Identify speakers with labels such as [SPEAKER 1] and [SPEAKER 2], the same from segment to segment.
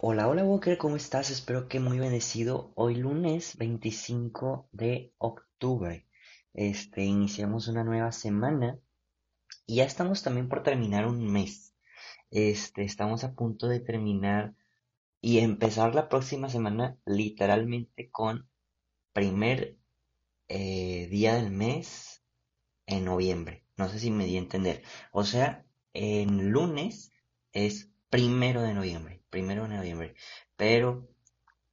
[SPEAKER 1] Hola, hola Walker, ¿cómo estás? Espero que muy bendecido. Hoy lunes 25 de octubre. Este, iniciamos una nueva semana y ya estamos también por terminar un mes. Este, estamos a punto de terminar y empezar la próxima semana literalmente con primer eh, día del mes en noviembre. No sé si me di a entender. O sea, en lunes es primero de noviembre, primero de noviembre. Pero,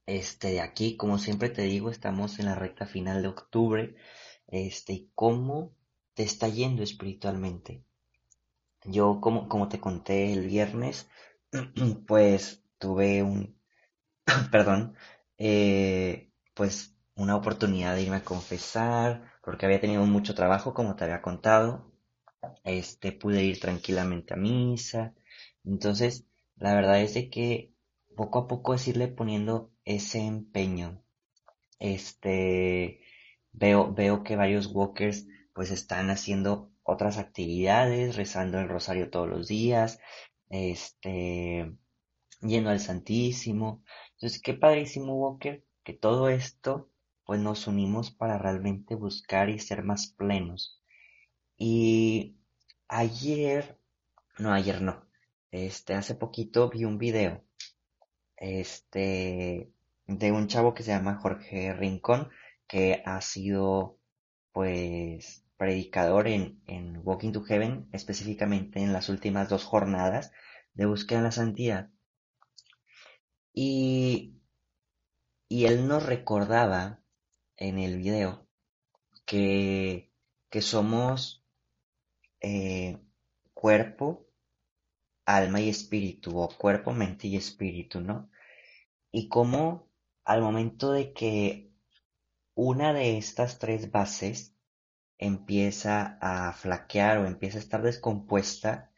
[SPEAKER 1] este, de aquí, como siempre te digo, estamos en la recta final de octubre. Este, ¿cómo te está yendo espiritualmente? Yo, como, como te conté el viernes, pues tuve un, perdón, eh, pues una oportunidad de irme a confesar, porque había tenido mucho trabajo, como te había contado. Este, pude ir tranquilamente a misa. Entonces, la verdad es de que poco a poco es irle poniendo ese empeño. Este, veo, veo que varios walkers pues están haciendo otras actividades, rezando el rosario todos los días, este, yendo al Santísimo. Entonces, qué padrísimo, Walker, que todo esto pues nos unimos para realmente buscar y ser más plenos. Y ayer, no, ayer no, este, hace poquito vi un video, este, de un chavo que se llama Jorge Rincón, que ha sido, pues, predicador en, en Walking to Heaven, específicamente en las últimas dos jornadas de búsqueda de la santidad. Y, y él nos recordaba en el video que, que somos eh, cuerpo, alma y espíritu, o cuerpo, mente y espíritu, ¿no? Y cómo al momento de que una de estas tres bases empieza a flaquear o empieza a estar descompuesta,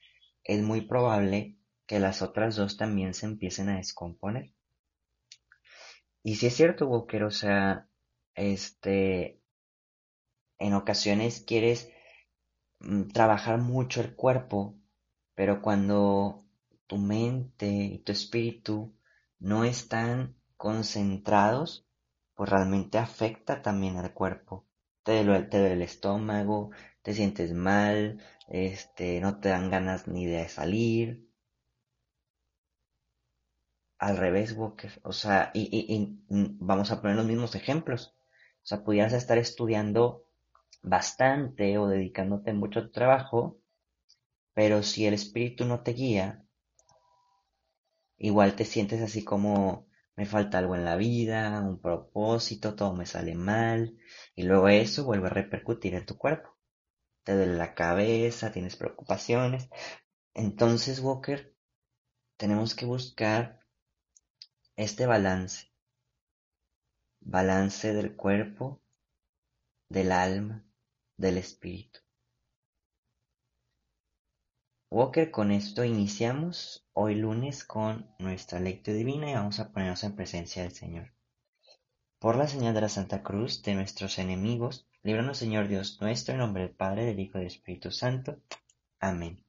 [SPEAKER 1] es muy probable que las otras dos también se empiecen a descomponer. Y si es cierto, Walker, o sea, este, en ocasiones quieres mm, trabajar mucho el cuerpo, pero cuando tu mente y tu espíritu no están concentrados, pues realmente afecta también al cuerpo. Te duele, te el estómago, te sientes mal, este, no te dan ganas ni de salir. Al revés, Walker. O sea, y, y, y vamos a poner los mismos ejemplos. O sea, pudieras estar estudiando bastante o dedicándote mucho a tu trabajo, pero si el espíritu no te guía, igual te sientes así como me falta algo en la vida, un propósito, todo me sale mal, y luego eso vuelve a repercutir en tu cuerpo. Te duele la cabeza, tienes preocupaciones. Entonces, Walker, tenemos que buscar este balance. Balance del cuerpo, del alma, del espíritu. Walker, con esto iniciamos hoy lunes con nuestra lectura divina y vamos a ponernos en presencia del Señor. Por la señal de la Santa Cruz de nuestros enemigos, líbranos Señor Dios nuestro, en nombre del Padre, del Hijo y del Espíritu Santo. Amén.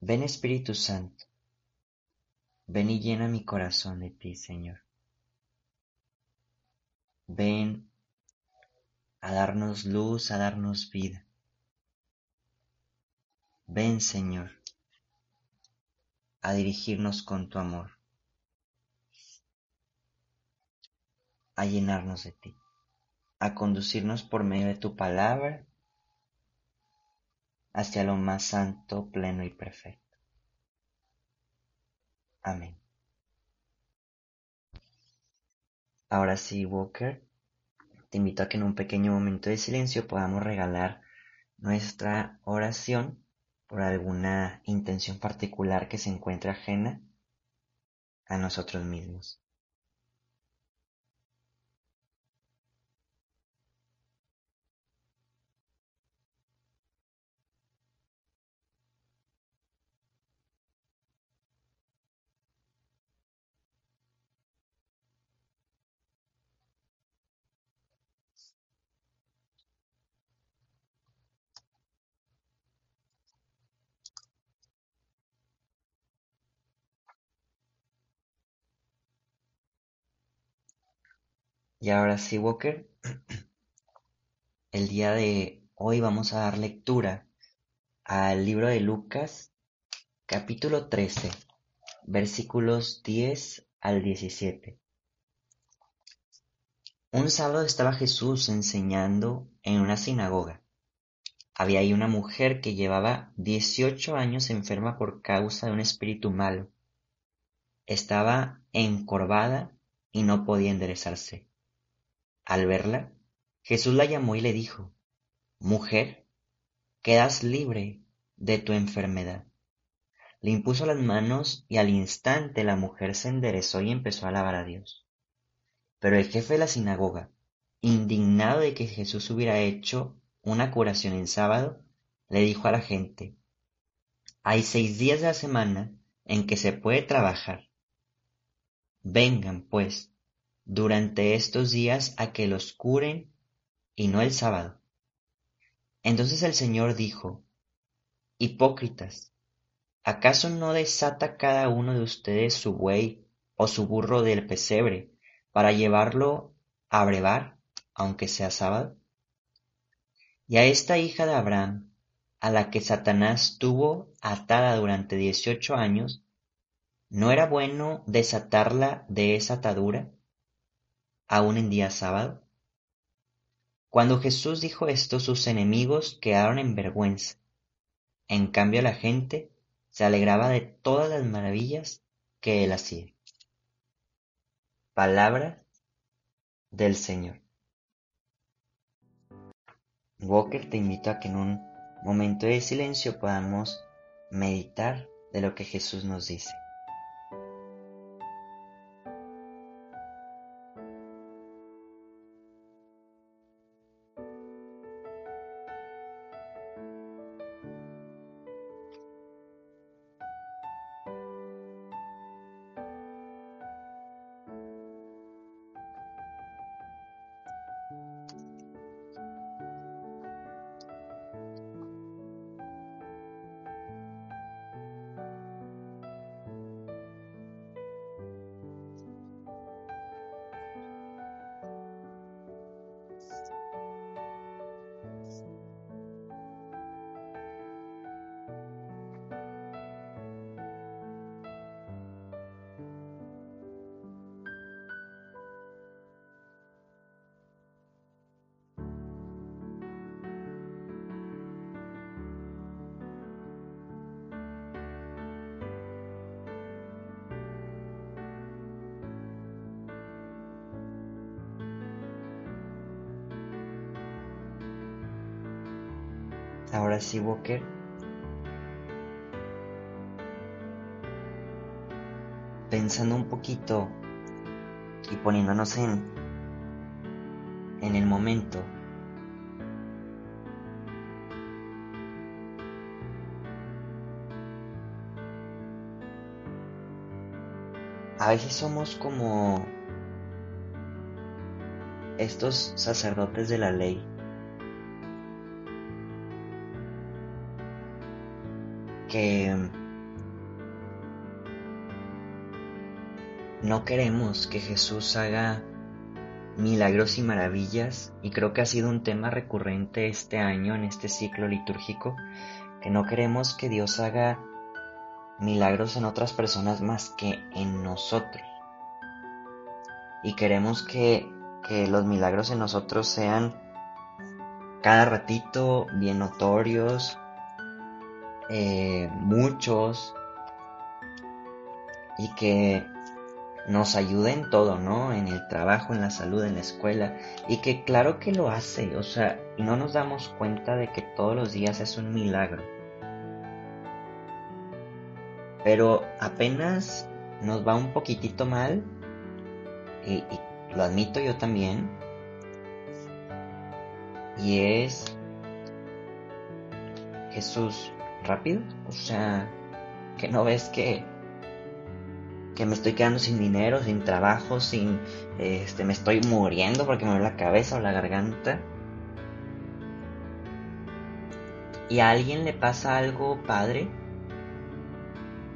[SPEAKER 1] Ven Espíritu Santo, ven y llena mi corazón de ti, Señor. Ven a darnos luz, a darnos vida. Ven, Señor, a dirigirnos con tu amor, a llenarnos de ti, a conducirnos por medio de tu palabra hacia lo más santo, pleno y perfecto. Amén. Ahora sí, Walker, te invito a que en un pequeño momento de silencio podamos regalar nuestra oración por alguna intención particular que se encuentre ajena a nosotros mismos. Y ahora sí, Walker, el día de hoy vamos a dar lectura al libro de Lucas, capítulo 13, versículos 10 al 17. Un sábado estaba Jesús enseñando en una sinagoga. Había ahí una mujer que llevaba 18 años enferma por causa de un espíritu malo. Estaba encorvada y no podía enderezarse. Al verla, Jesús la llamó y le dijo, Mujer, quedas libre de tu enfermedad. Le impuso las manos y al instante la mujer se enderezó y empezó a alabar a Dios. Pero el jefe de la sinagoga, indignado de que Jesús hubiera hecho una curación en sábado, le dijo a la gente, hay seis días de la semana en que se puede trabajar. Vengan, pues, durante estos días a que los curen y no el sábado. Entonces el Señor dijo, Hipócritas, ¿acaso no desata cada uno de ustedes su buey o su burro del pesebre para llevarlo a brevar, aunque sea sábado? Y a esta hija de Abraham, a la que Satanás tuvo atada durante dieciocho años, ¿no era bueno desatarla de esa atadura, aún en día sábado? Cuando Jesús dijo esto, sus enemigos quedaron en vergüenza. En cambio la gente se alegraba de todas las maravillas que él hacía. Palabra del Señor. Walker te invito a que en un momento de silencio podamos meditar de lo que Jesús nos dice. Ahora sí, Walker. Pensando un poquito y poniéndonos en, en el momento. A veces somos como estos sacerdotes de la ley no queremos que Jesús haga milagros y maravillas y creo que ha sido un tema recurrente este año en este ciclo litúrgico que no queremos que Dios haga milagros en otras personas más que en nosotros. Y queremos que, que los milagros en nosotros sean cada ratito bien notorios eh, muchos y que nos ayude en todo, ¿no? En el trabajo, en la salud, en la escuela. Y que claro que lo hace, o sea, no nos damos cuenta de que todos los días es un milagro. Pero apenas nos va un poquitito mal, y lo admito yo también, y es Jesús, rápido. O sea, que no ves que que me estoy quedando sin dinero, sin trabajo, sin este me estoy muriendo porque me duele la cabeza o la garganta. Y a alguien le pasa algo padre,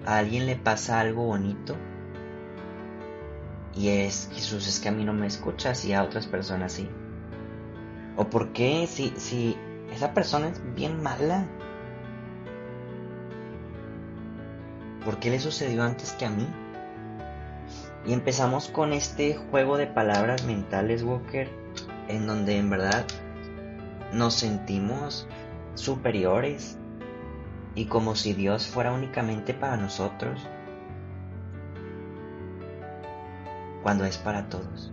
[SPEAKER 1] a alguien le pasa algo bonito. Y es, Jesús, es que a mí no me escuchas y a otras personas sí. ¿O por qué si, si esa persona es bien mala? ¿Por qué le sucedió antes que a mí? Y empezamos con este juego de palabras mentales, Walker, en donde en verdad nos sentimos superiores y como si Dios fuera únicamente para nosotros, cuando es para todos.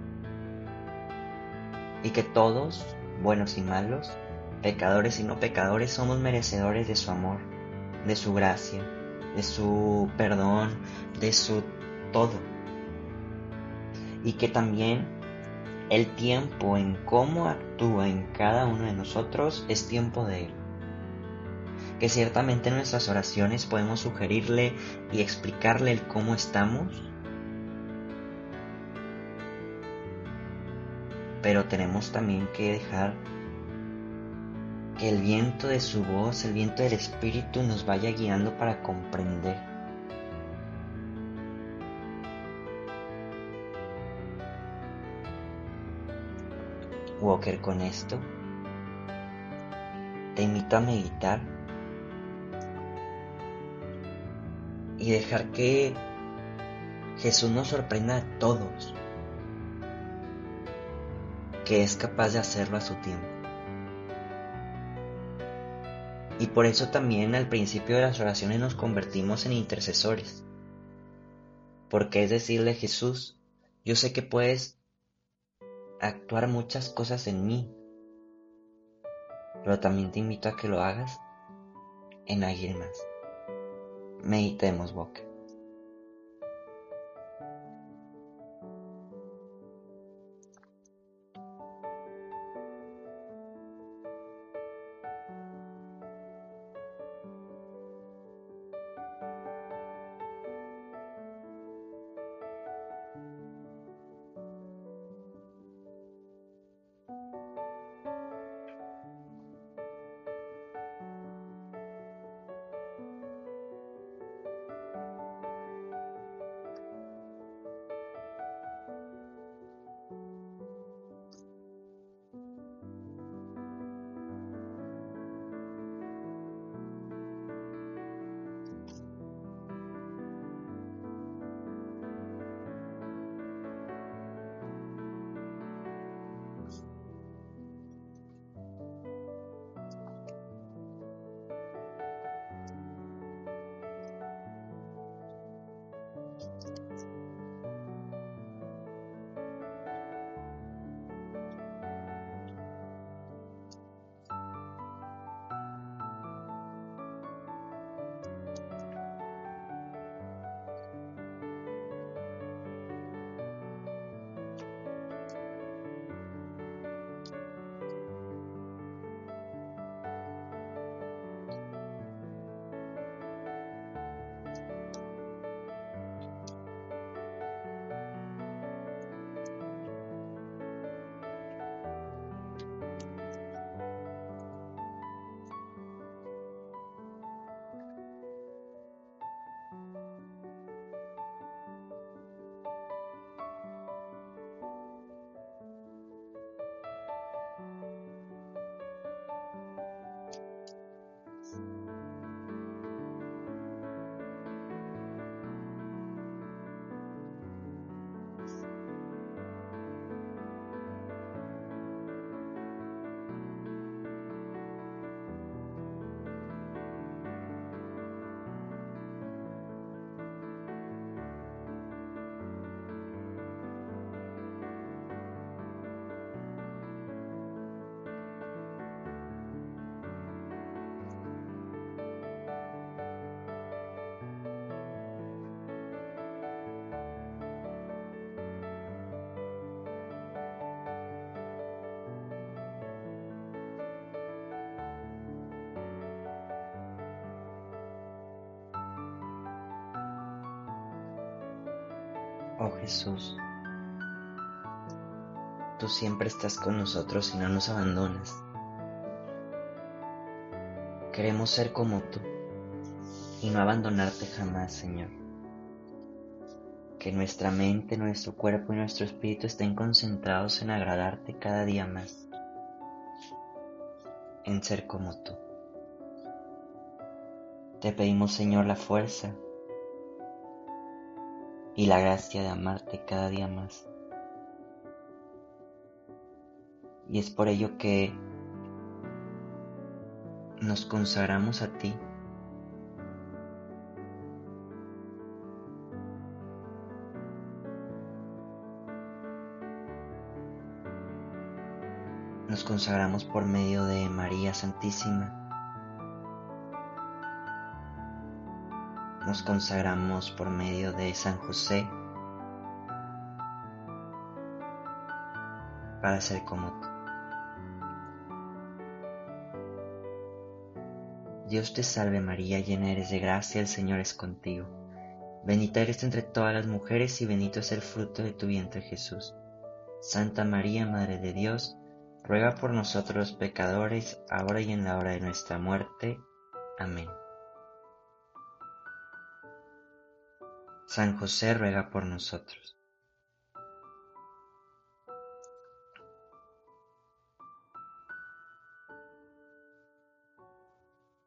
[SPEAKER 1] Y que todos, buenos y malos, pecadores y no pecadores, somos merecedores de su amor, de su gracia, de su perdón, de su todo. Y que también el tiempo en cómo actúa en cada uno de nosotros es tiempo de Él. Que ciertamente en nuestras oraciones podemos sugerirle y explicarle el cómo estamos, pero tenemos también que dejar que el viento de su voz, el viento del Espíritu nos vaya guiando para comprender. Walker, con esto, te invito a meditar y dejar que Jesús nos sorprenda a todos, que es capaz de hacerlo a su tiempo. Y por eso también al principio de las oraciones nos convertimos en intercesores. Porque es decirle Jesús, yo sé que puedes actuar muchas cosas en mí, pero también te invito a que lo hagas en alguien más. Meditemos, Boca. Oh Jesús, tú siempre estás con nosotros y no nos abandonas. Queremos ser como tú y no abandonarte jamás, Señor. que nuestra mente, nuestro cuerpo y nuestro espíritu estén concentrados en agradarte cada día más, en ser como tú. Te pedimos, Señor, la fuerza y la gracia de amarte cada día más. Y es por ello que nos consagramos a ti. Nos consagramos por medio de María Santísima. Nos consagramos por medio de San José para ser como tú. Dios te salve María, llena eres de gracia, el Señor es contigo. Bendita eres entre todas las mujeres y bendito es el fruto de tu vientre Jesús. Santa María, Madre de Dios, ruega por nosotros los pecadores, ahora y en la hora de nuestra muerte. Amén. San José ruega por nosotros.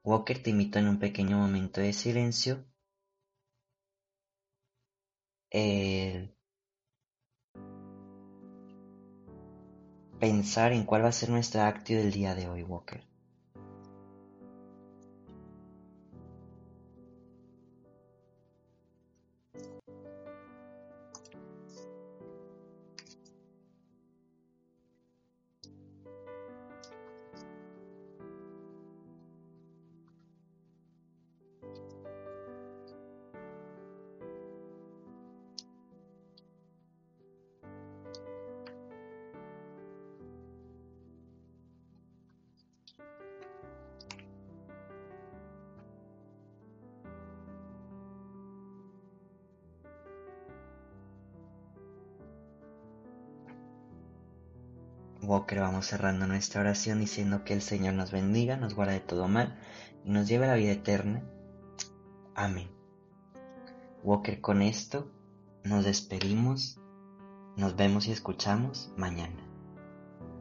[SPEAKER 1] Walker te invito en un pequeño momento de silencio el pensar en cuál va a ser nuestra actio del día de hoy, Walker. Walker vamos cerrando nuestra oración diciendo que el Señor nos bendiga, nos guarde de todo mal y nos lleve a la vida eterna. Amén. Walker, con esto nos despedimos, nos vemos y escuchamos mañana.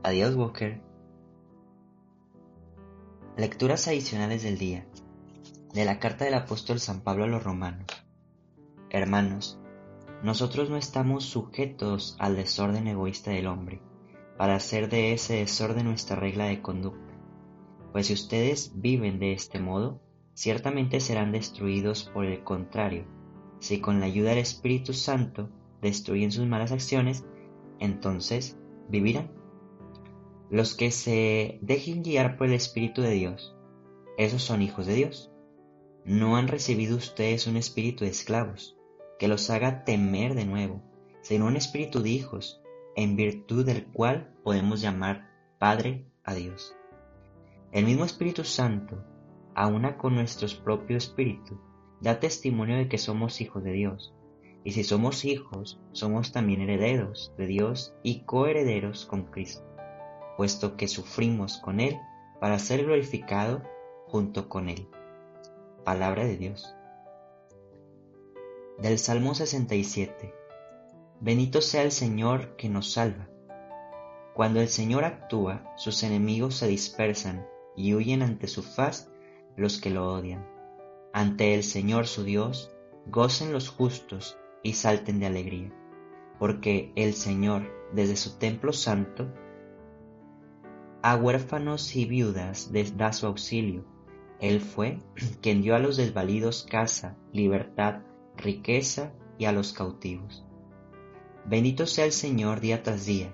[SPEAKER 1] Adiós, Walker. Lecturas adicionales del día de la carta del apóstol San Pablo a los romanos. Hermanos, nosotros no estamos sujetos al desorden egoísta del hombre para hacer de ese desorden nuestra regla de conducta. Pues si ustedes viven de este modo, ciertamente serán destruidos por el contrario. Si con la ayuda del Espíritu Santo destruyen sus malas acciones, entonces vivirán. Los que se dejen guiar por el Espíritu de Dios, esos son hijos de Dios. No han recibido ustedes un espíritu de esclavos, que los haga temer de nuevo, sino un espíritu de hijos, en virtud del cual podemos llamar Padre a Dios. El mismo Espíritu Santo, aúna con nuestro propio espíritu, da testimonio de que somos hijos de Dios. Y si somos hijos, somos también herederos de Dios y coherederos con Cristo, puesto que sufrimos con Él para ser glorificado junto con Él. Palabra de Dios. Del Salmo 67. Bendito sea el Señor que nos salva. Cuando el Señor actúa, sus enemigos se dispersan y huyen ante su faz los que lo odian. Ante el Señor su Dios, gocen los justos y salten de alegría, porque el Señor, desde su templo santo, a huérfanos y viudas les da su auxilio. Él fue quien dio a los desvalidos casa, libertad, riqueza y a los cautivos. Bendito sea el Señor día tras día,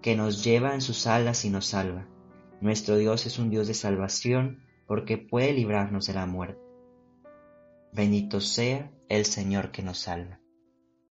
[SPEAKER 1] que nos lleva en sus alas y nos salva. Nuestro Dios es un Dios de salvación, porque puede librarnos de la muerte. Bendito sea el Señor que nos salva.